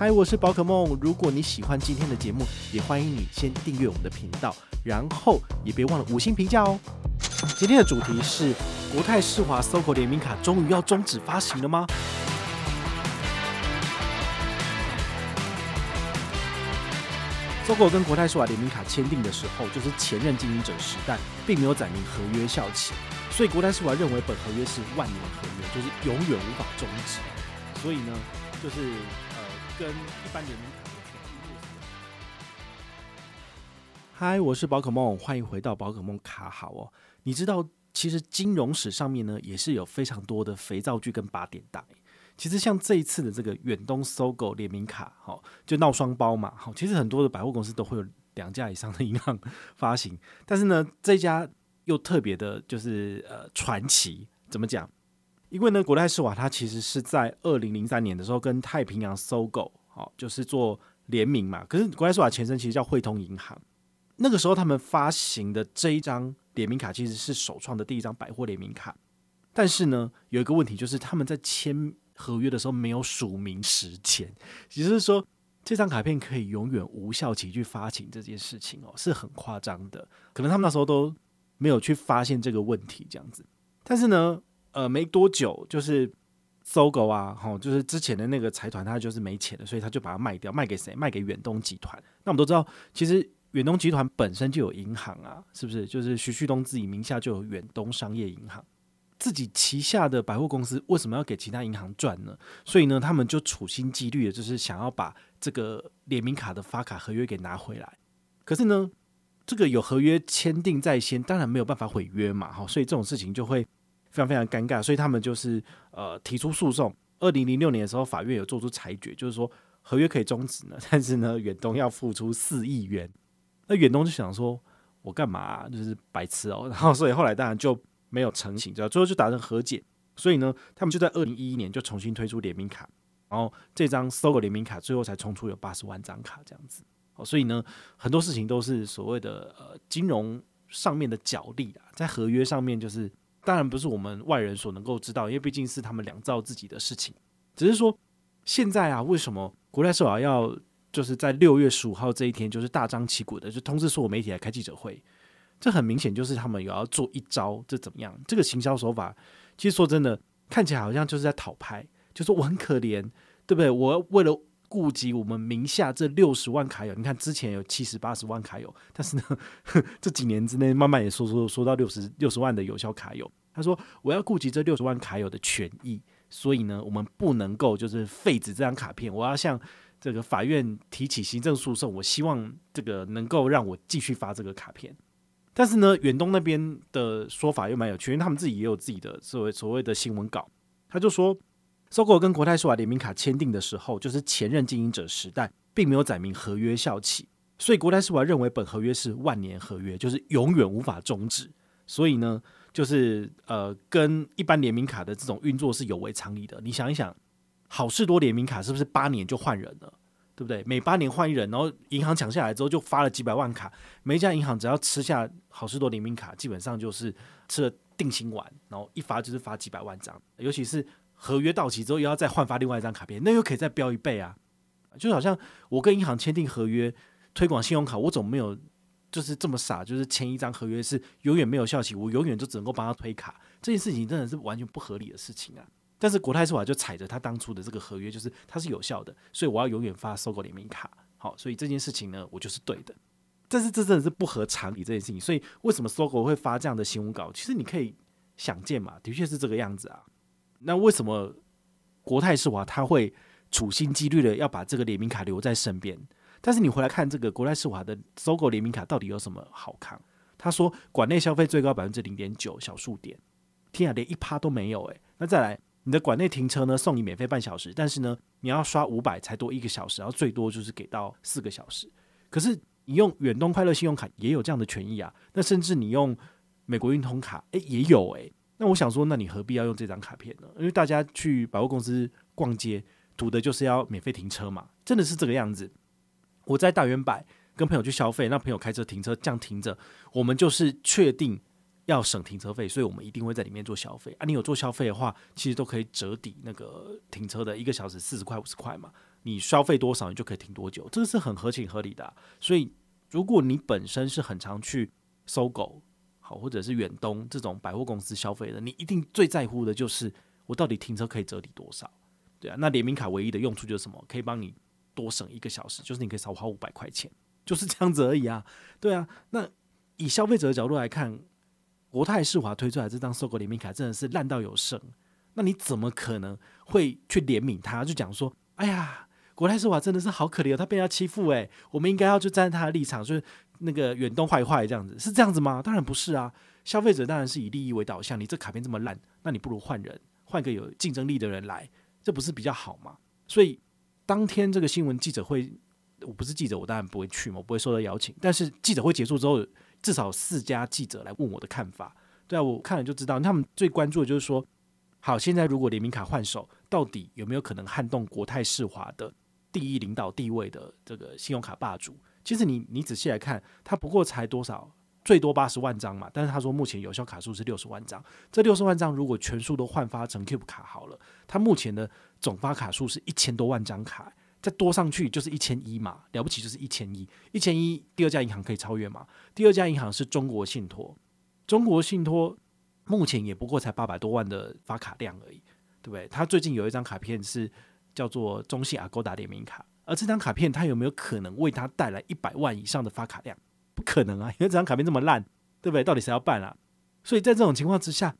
嗨，我是宝可梦。如果你喜欢今天的节目，也欢迎你先订阅我们的频道，然后也别忘了五星评价哦。今天的主题是国泰世华 SOGO 联名卡终于要终止发行了吗？SOGO 跟国泰世华联名卡签订的时候，就是前任经营者时代，并没有载明合约效期，所以国泰世华认为本合约是万年合约，就是永远无法终止。所以呢，就是。跟一般联名卡的嗨，我是宝可梦，欢迎回到宝可梦卡好哦。你知道，其实金融史上面呢，也是有非常多的肥皂剧跟八点档。其实像这一次的这个远东搜狗联名卡，哈，就闹双包嘛，哈。其实很多的百货公司都会有两家以上的银行发行，但是呢，这家又特别的，就是呃传奇。怎么讲？因为呢，国泰世华它其实是在二零零三年的时候跟太平洋 SOGO 好，就是做联名嘛。可是国泰世华前身其实叫汇通银行，那个时候他们发行的这一张联名卡其实是首创的第一张百货联名卡。但是呢，有一个问题就是他们在签合约的时候没有署名时间，也就是说这张卡片可以永远无效期去发行这件事情哦，是很夸张的。可能他们那时候都没有去发现这个问题这样子。但是呢。呃，没多久就是搜狗啊，吼，就是之前的那个财团，他就是没钱了，所以他就把它卖掉，卖给谁？卖给远东集团。那我们都知道，其实远东集团本身就有银行啊，是不是？就是徐旭东自己名下就有远东商业银行，自己旗下的百货公司为什么要给其他银行赚呢？所以呢，他们就处心积虑的，就是想要把这个联名卡的发卡合约给拿回来。可是呢，这个有合约签订在先，当然没有办法毁约嘛，哈，所以这种事情就会。非常非常尴尬，所以他们就是呃提出诉讼。二零零六年的时候，法院有做出裁决，就是说合约可以终止呢，但是呢，远东要付出四亿元。那远东就想说，我干嘛？就是白痴哦。然后所以后来当然就没有成型，最后就达成和解。所以呢，他们就在二零一一年就重新推出联名卡，然后这张搜狗联名卡最后才冲出有八十万张卡这样子。哦，所以呢，很多事情都是所谓的呃金融上面的角力啊，在合约上面就是。当然不是我们外人所能够知道，因为毕竟是他们两造自己的事情。只是说，现在啊，为什么国泰世华要就是在六月十五号这一天，就是大张旗鼓的就通知所有媒体来开记者会？这很明显就是他们有要做一招，这怎么样？这个行销手法，其实说真的，看起来好像就是在讨拍，就说我很可怜，对不对？我为了。顾及我们名下这六十万卡友，你看之前有七十八十万卡友，但是呢，这几年之内慢慢也说说说到六十六十万的有效卡友。他说我要顾及这六十万卡友的权益，所以呢，我们不能够就是废止这张卡片。我要向这个法院提起行政诉讼，我希望这个能够让我继续发这个卡片。但是呢，远东那边的说法又蛮有趣，因为他们自己也有自己的所谓所谓的新闻稿，他就说。SOGO 跟国泰世华联名卡签订的时候，就是前任经营者时代，并没有载明合约效期，所以国泰世华认为本合约是万年合约，就是永远无法终止。所以呢，就是呃，跟一般联名卡的这种运作是有违常理的。你想一想，好事多联名卡是不是八年就换人了，对不对？每八年换一人，然后银行抢下来之后就发了几百万卡，每一家银行只要吃下好事多联名卡，基本上就是吃了定心丸，然后一发就是发几百万张，尤其是。合约到期之后，又要再换发另外一张卡片，那又可以再飙一倍啊！就好像我跟银行签订合约推广信用卡，我总没有就是这么傻，就是签一张合约是永远没有效期，我永远就只能够帮他推卡，这件事情真的是完全不合理的事情啊！但是国泰世华就踩着他当初的这个合约，就是它是有效的，所以我要永远发 SOGO 联名卡。好，所以这件事情呢，我就是对的。但是这真的是不合常理这件事情，所以为什么 SOGO 会发这样的新闻稿？其实你可以想见嘛，的确是这个样子啊。那为什么国泰世华他会处心积虑的要把这个联名卡留在身边？但是你回来看这个国泰世华的搜狗联名卡到底有什么好看？他说馆内消费最高百分之零点九小数点，天啊，连一趴都没有诶。那再来，你的馆内停车呢，送你免费半小时，但是呢，你要刷五百才多一个小时，然后最多就是给到四个小时。可是你用远东快乐信用卡也有这样的权益啊。那甚至你用美国运通卡，诶，也有诶。那我想说，那你何必要用这张卡片呢？因为大家去百货公司逛街，图的就是要免费停车嘛，真的是这个样子。我在大圆百跟朋友去消费，那朋友开车停车这样停着，我们就是确定要省停车费，所以我们一定会在里面做消费啊。你有做消费的话，其实都可以折抵那个停车的一个小时四十块五十块嘛。你消费多少，你就可以停多久，这个是很合情合理的。所以，如果你本身是很常去搜狗好，或者是远东这种百货公司消费的，你一定最在乎的就是我到底停车可以折抵多少，对啊。那联名卡唯一的用处就是什么？可以帮你多省一个小时，就是你可以少花五百块钱，就是这样子而已啊。对啊，那以消费者的角度来看。国泰世华推出来这张 SOGO 联名卡真的是烂到有剩，那你怎么可能会去怜悯他？就讲说，哎呀，国泰世华真的是好可怜，他被人家欺负哎，我们应该要去站在他的立场，就是那个远东坏坏这样子，是这样子吗？当然不是啊，消费者当然是以利益为导向，你这卡片这么烂，那你不如换人，换个有竞争力的人来，这不是比较好吗？所以当天这个新闻记者会，我不是记者，我当然不会去嘛，我不会受到邀请，但是记者会结束之后。至少四家记者来问我的看法，对啊，我看了就知道，他们最关注的就是说，好，现在如果联名卡换手，到底有没有可能撼动国泰世华的第一领导地位的这个信用卡霸主？其实你你仔细来看，它不过才多少，最多八十万张嘛，但是他说目前有效卡数是六十万张，这六十万张如果全数都换发成 Cube 卡好了，他目前的总发卡数是一千多万张卡。再多上去就是一千一嘛，了不起就是一千一，一千一，第二家银行可以超越吗？第二家银行是中国信托，中国信托目前也不过才八百多万的发卡量而已，对不对？他最近有一张卡片是叫做中信 Agoda 联名卡，而这张卡片它有没有可能为他带来一百万以上的发卡量？可能啊，因为这张卡片这么烂，对不对？到底谁要办啊？所以在这种情况之下，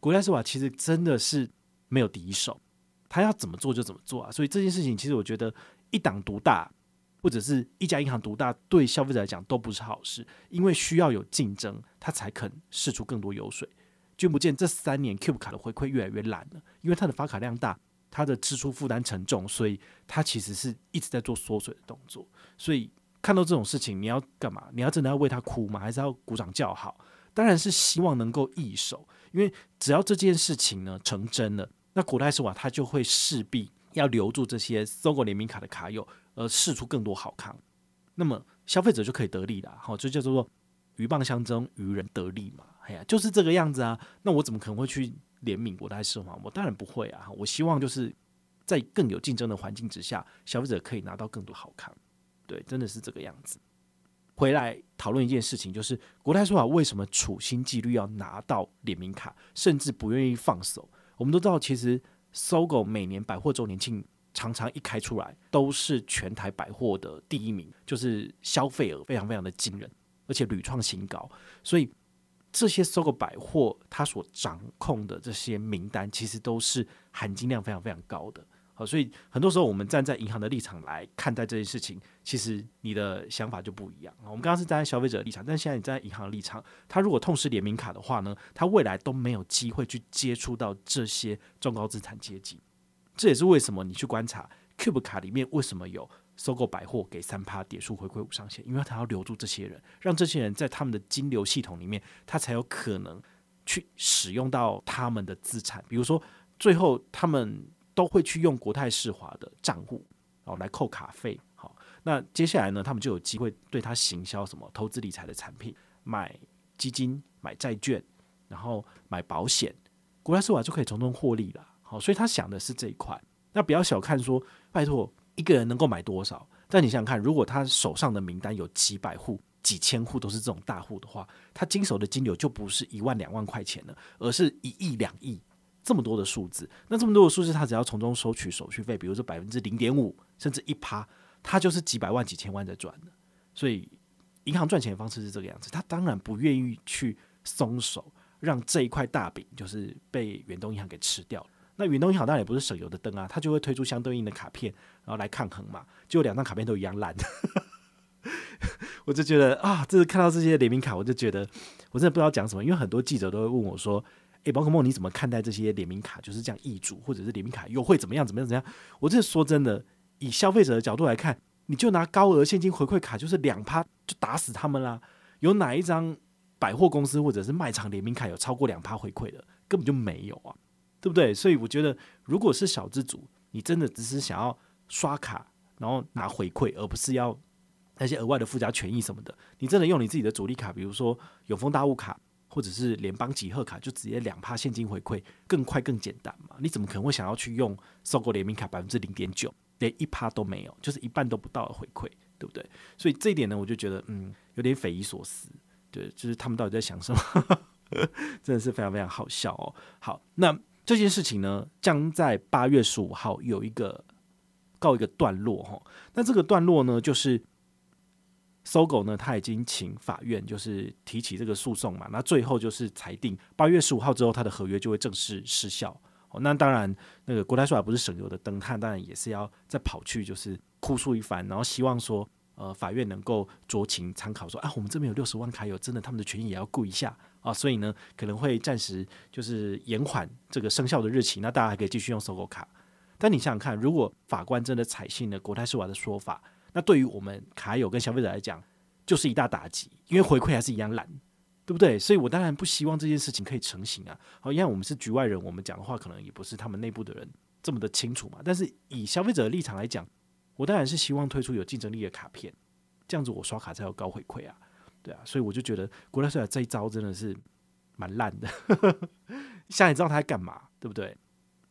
国家世华其实真的是没有敌手。他要怎么做就怎么做啊！所以这件事情其实我觉得一党独大，或者是一家银行独大，对消费者来讲都不是好事，因为需要有竞争，他才肯试出更多油水。君不见这三年 Cube 卡的回馈越来越烂了，因为它的发卡量大，它的支出负担沉重，所以它其实是一直在做缩水的动作。所以看到这种事情，你要干嘛？你要真的要为他哭吗？还是要鼓掌叫好？当然是希望能够易手，因为只要这件事情呢成真了。那国泰世华他就会势必要留住这些搜狗联名卡的卡友，而试出更多好康，那么消费者就可以得利了。好，就叫做鹬蚌相争，渔人得利嘛。哎呀，就是这个样子啊。那我怎么可能会去怜悯国泰世华？我当然不会啊。我希望就是在更有竞争的环境之下，消费者可以拿到更多好康。对，真的是这个样子。回来讨论一件事情，就是国泰说法为什么处心积虑要拿到联名卡，甚至不愿意放手。我们都知道，其实搜狗每年百货周年庆常常一开出来，都是全台百货的第一名，就是消费额非常非常的惊人，而且屡创新高。所以这些搜狗百货它所掌控的这些名单，其实都是含金量非常非常高的。好，所以很多时候我们站在银行的立场来看待这件事情，其实你的想法就不一样。我们刚刚是站在消费者的立场，但现在你站在银行的立场，他如果痛失联名卡的话呢，他未来都没有机会去接触到这些中高资产阶级。这也是为什么你去观察 Cube 卡里面为什么有收购百货给三趴点数回馈无上限，因为他要留住这些人，让这些人在他们的金流系统里面，他才有可能去使用到他们的资产，比如说最后他们。都会去用国泰世华的账户，然后来扣卡费。好，那接下来呢，他们就有机会对他行销什么投资理财的产品，买基金、买债券，然后买保险，国泰世华就可以从中获利了。好，所以他想的是这一块。那不要小看说，拜托一个人能够买多少？但你想想看，如果他手上的名单有几百户、几千户都是这种大户的话，他经手的金流就不是一万两万块钱了，而是一亿两亿。这么多的数字，那这么多的数字，他只要从中收取手续费，比如说百分之零点五，甚至一趴，他就是几百万、几千万在赚的。所以，银行赚钱的方式是这个样子，他当然不愿意去松手，让这一块大饼就是被远东银行给吃掉。那远东银行当然也不是省油的灯啊，他就会推出相对应的卡片，然后来抗衡嘛。就两张卡片都一样烂，我就觉得啊，这是看到这些联名卡，我就觉得我真的不知道讲什么，因为很多记者都会问我说。诶、宝可梦，你怎么看待这些联名卡？就是这样易主，或者是联名卡又会怎么样？怎么样？怎么样？我这说真的，以消费者的角度来看，你就拿高额现金回馈卡，就是两趴就打死他们啦。有哪一张百货公司或者是卖场联名卡有超过两趴回馈的？根本就没有啊，对不对？所以我觉得，如果是小资主，你真的只是想要刷卡，然后拿回馈，而不是要那些额外的附加权益什么的，你真的用你自己的主力卡，比如说永丰大物卡。或者是联邦集贺卡，就直接两趴现金回馈，更快更简单嘛？你怎么可能会想要去用收购联名卡百分之零点九，连一趴都没有，就是一半都不到的回馈，对不对？所以这一点呢，我就觉得嗯，有点匪夷所思。对，就是他们到底在想什么？真的是非常非常好笑哦。好，那这件事情呢，将在八月十五号有一个告一个段落哈。那这个段落呢，就是。搜狗呢，他已经请法院就是提起这个诉讼嘛，那最后就是裁定八月十五号之后，他的合约就会正式失效。哦，那当然，那个国泰世华不是省油的灯炭，当然也是要再跑去就是哭诉一番，然后希望说，呃，法院能够酌情参考说，啊，我们这边有六十万卡友，真的他们的权益也要顾一下啊，所以呢，可能会暂时就是延缓这个生效的日期，那大家还可以继续用搜狗卡。但你想想看，如果法官真的采信了国泰世华的说法，那对于我们卡友跟消费者来讲，就是一大打击，因为回馈还是一样烂，对不对？所以我当然不希望这件事情可以成型啊。好，因为我们是局外人，我们讲的话可能也不是他们内部的人这么的清楚嘛。但是以消费者的立场来讲，我当然是希望推出有竞争力的卡片，这样子我刷卡才有高回馈啊，对啊。所以我就觉得国泰世华这一招真的是蛮烂的，现在你知道他在干嘛，对不对？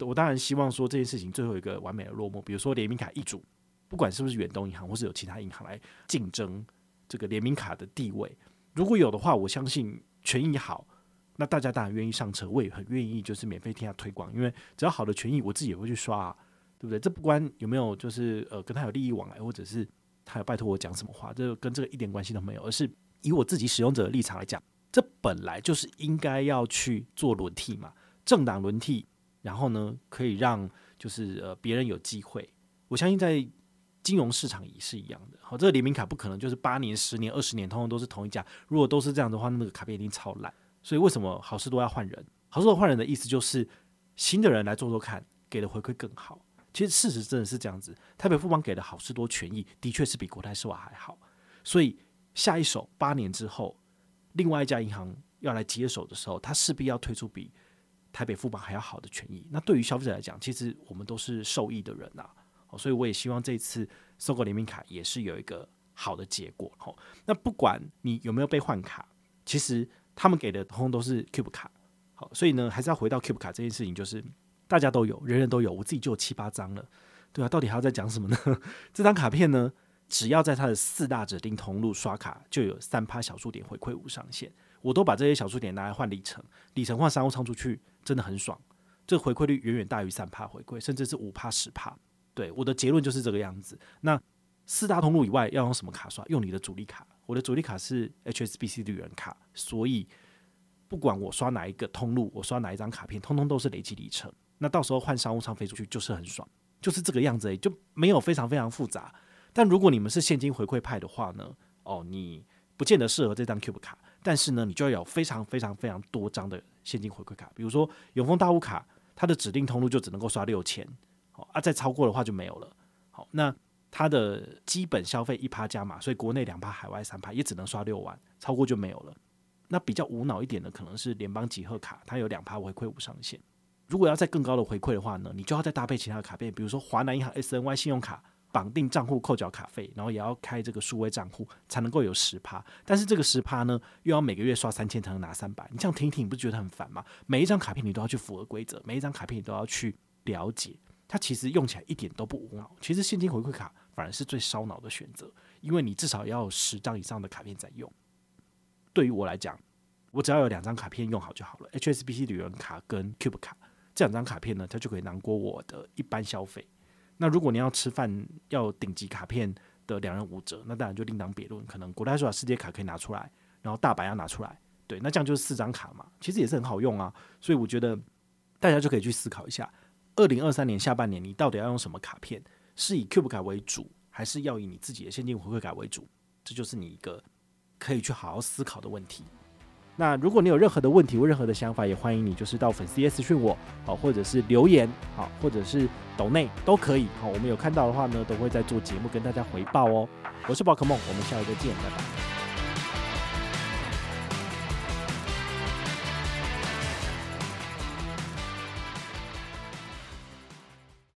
我当然希望说这件事情最后一个完美的落幕，比如说联名卡易主。不管是不是远东银行，或是有其他银行来竞争这个联名卡的地位，如果有的话，我相信权益好，那大家当然愿意上车，我也很愿意就是免费替他推广，因为只要好的权益，我自己也会去刷啊，对不对？这不关有没有就是呃跟他有利益往来，或者是他有拜托我讲什么话，这跟这个一点关系都没有，而是以我自己使用者的立场来讲，这本来就是应该要去做轮替嘛，政党轮替，然后呢可以让就是呃别人有机会，我相信在。金融市场也是一样的，好，这个联名卡不可能就是八年、十年、二十年，通通都是同一家。如果都是这样的话，那个卡片一定超烂。所以为什么好事多要换人？好事多换人的意思就是新的人来做做看，给的回馈更好。其实事实真的是这样子，台北富邦给的好事多权益的确是比国泰世华还好。所以下一手八年之后，另外一家银行要来接手的时候，他势必要推出比台北富邦还要好的权益。那对于消费者来讲，其实我们都是受益的人呐、所以我也希望这次搜狗联名卡也是有一个好的结果。好，那不管你有没有被换卡，其实他们给的通通都是 Cube 卡。好，所以呢，还是要回到 Cube 卡这件事情，就是大家都有，人人都有，我自己就有七八张了。对啊，到底还要再讲什么呢？这张卡片呢，只要在它的四大指定通路刷卡，就有三趴小数点回馈无上限。我都把这些小数点拿来换里程，里程换商务舱出去，真的很爽。这回馈率远远大于三趴回馈，甚至是五趴十趴。对，我的结论就是这个样子。那四大通路以外要用什么卡刷？用你的主力卡。我的主力卡是 HSBC 旅人卡，所以不管我刷哪一个通路，我刷哪一张卡片，通通都是累积里程。那到时候换商务舱飞出去就是很爽，就是这个样子，就没有非常非常复杂。但如果你们是现金回馈派的话呢？哦，你不见得适合这张 Cube 卡，但是呢，你就要有非常非常非常多张的现金回馈卡。比如说永丰大户卡，它的指定通路就只能够刷六千。啊，再超过的话就没有了。好，那它的基本消费一趴加码，所以国内两趴，海外三趴，也只能刷六万，超过就没有了。那比较无脑一点的，可能是联邦集贺卡，它有两趴回馈无上限。如果要再更高的回馈的话呢，你就要再搭配其他的卡片，比如说华南银行 SNY 信用卡，绑定账户扣缴卡费，然后也要开这个数位账户，才能够有十趴。但是这个十趴呢，又要每个月刷三千才能拿三百。你这样听一听，你不觉得很烦吗？每一张卡片你都要去符合规则，每一张卡片你都要去了解。它其实用起来一点都不无脑，其实现金回馈卡反而是最烧脑的选择，因为你至少要有十张以上的卡片在用。对于我来讲，我只要有两张卡片用好就好了，HSBC 旅游卡跟 Cube 卡这两张卡片呢，它就可以囊括我的一般消费。那如果你要吃饭要顶级卡片的两人五折，那当然就另当别论，可能国泰世华世界卡可以拿出来，然后大白要拿出来，对，那这样就是四张卡嘛，其实也是很好用啊。所以我觉得大家就可以去思考一下。二零二三年下半年，你到底要用什么卡片？是以 Cube 卡为主，还是要以你自己的现金回馈卡为主？这就是你一个可以去好好思考的问题。那如果你有任何的问题或任何的想法，也欢迎你就是到粉丝页私讯我，好，或者是留言，好，或者是抖内都可以。好，我们有看到的话呢，都会在做节目跟大家回报哦。我是宝可梦，我们下回再见，拜拜。